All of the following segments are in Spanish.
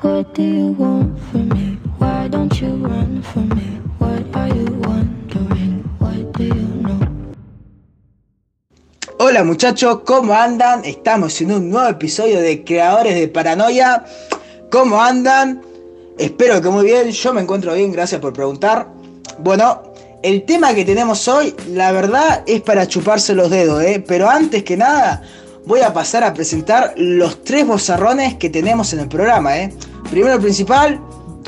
What do you want from me? Why don't you run from me? What are you wondering? What do you know? Hola muchachos, ¿cómo andan? Estamos en un nuevo episodio de Creadores de Paranoia. ¿Cómo andan? Espero que muy bien, yo me encuentro bien, gracias por preguntar. Bueno, el tema que tenemos hoy, la verdad, es para chuparse los dedos, ¿eh? Pero antes que nada, voy a pasar a presentar los tres bozarrones que tenemos en el programa, ¿eh? Primero principal,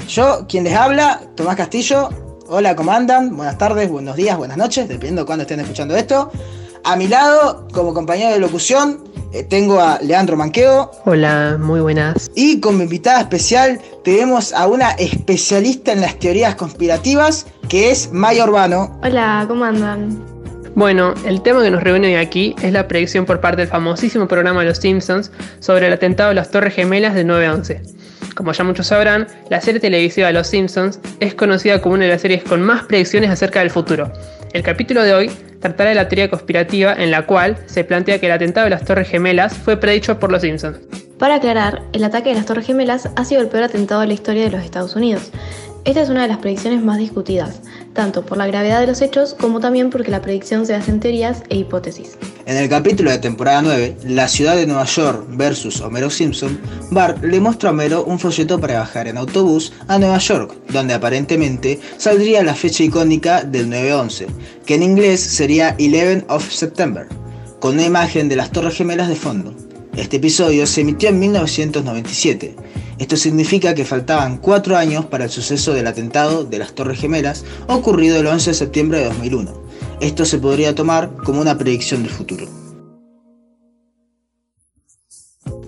yo, quien les habla, Tomás Castillo. Hola, ¿cómo andan? Buenas tardes, buenos días, buenas noches, dependiendo de cuándo estén escuchando esto. A mi lado, como compañero de locución, eh, tengo a Leandro Manqueo. Hola, muy buenas. Y como invitada especial tenemos a una especialista en las teorías conspirativas, que es Maya Urbano. Hola, ¿cómo andan? Bueno, el tema que nos reúne hoy aquí es la predicción por parte del famosísimo programa Los Simpsons sobre el atentado a las Torres Gemelas de 9-11. Como ya muchos sabrán, la serie televisiva Los Simpsons es conocida como una de las series con más predicciones acerca del futuro. El capítulo de hoy tratará de la teoría conspirativa en la cual se plantea que el atentado de las Torres Gemelas fue predicho por Los Simpsons. Para aclarar, el ataque de las Torres Gemelas ha sido el peor atentado de la historia de los Estados Unidos. Esta es una de las predicciones más discutidas, tanto por la gravedad de los hechos como también porque la predicción se basa en teorías e hipótesis. En el capítulo de temporada 9, La ciudad de Nueva York versus Homero Simpson, Bart le muestra a Homero un folleto para bajar en autobús a Nueva York, donde aparentemente saldría la fecha icónica del 9-11, que en inglés sería 11 of September, con una imagen de las Torres Gemelas de fondo. Este episodio se emitió en 1997. Esto significa que faltaban cuatro años para el suceso del atentado de las Torres Gemelas ocurrido el 11 de septiembre de 2001. Esto se podría tomar como una predicción del futuro.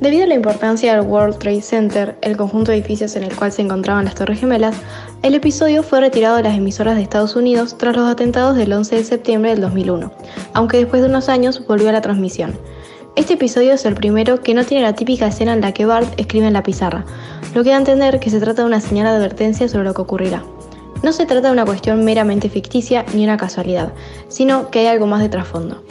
Debido a la importancia del World Trade Center, el conjunto de edificios en el cual se encontraban las Torres Gemelas, el episodio fue retirado de las emisoras de Estados Unidos tras los atentados del 11 de septiembre del 2001, aunque después de unos años volvió a la transmisión. Este episodio es el primero que no tiene la típica escena en la que Bart escribe en la pizarra, lo que da a entender que se trata de una señal de advertencia sobre lo que ocurrirá. No se trata de una cuestión meramente ficticia ni una casualidad, sino que hay algo más de trasfondo.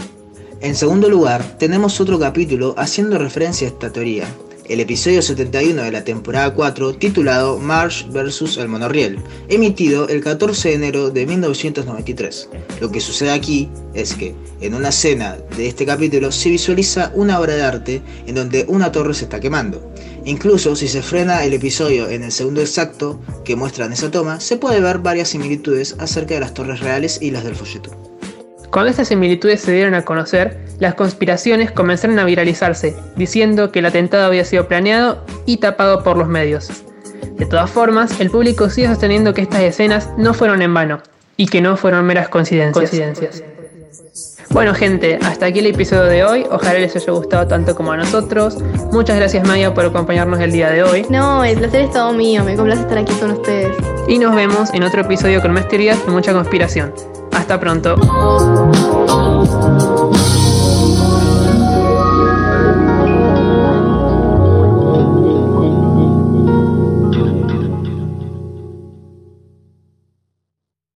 En segundo lugar, tenemos otro capítulo haciendo referencia a esta teoría, el episodio 71 de la temporada 4 titulado Marsh vs. el monorriel, emitido el 14 de enero de 1993. Lo que sucede aquí es que en una escena de este capítulo se visualiza una obra de arte en donde una torre se está quemando. Incluso si se frena el episodio en el segundo exacto que muestran esa toma, se puede ver varias similitudes acerca de las torres reales y las del folleto. Cuando estas similitudes se dieron a conocer, las conspiraciones comenzaron a viralizarse, diciendo que el atentado había sido planeado y tapado por los medios. De todas formas, el público sigue sosteniendo que estas escenas no fueron en vano y que no fueron meras coincidencias. Bueno gente, hasta aquí el episodio de hoy, ojalá les haya gustado tanto como a nosotros. Muchas gracias Maya por acompañarnos el día de hoy. No, el placer es todo mío, me complace estar aquí con ustedes. Y nos vemos en otro episodio con más teorías y mucha conspiración. Hasta pronto.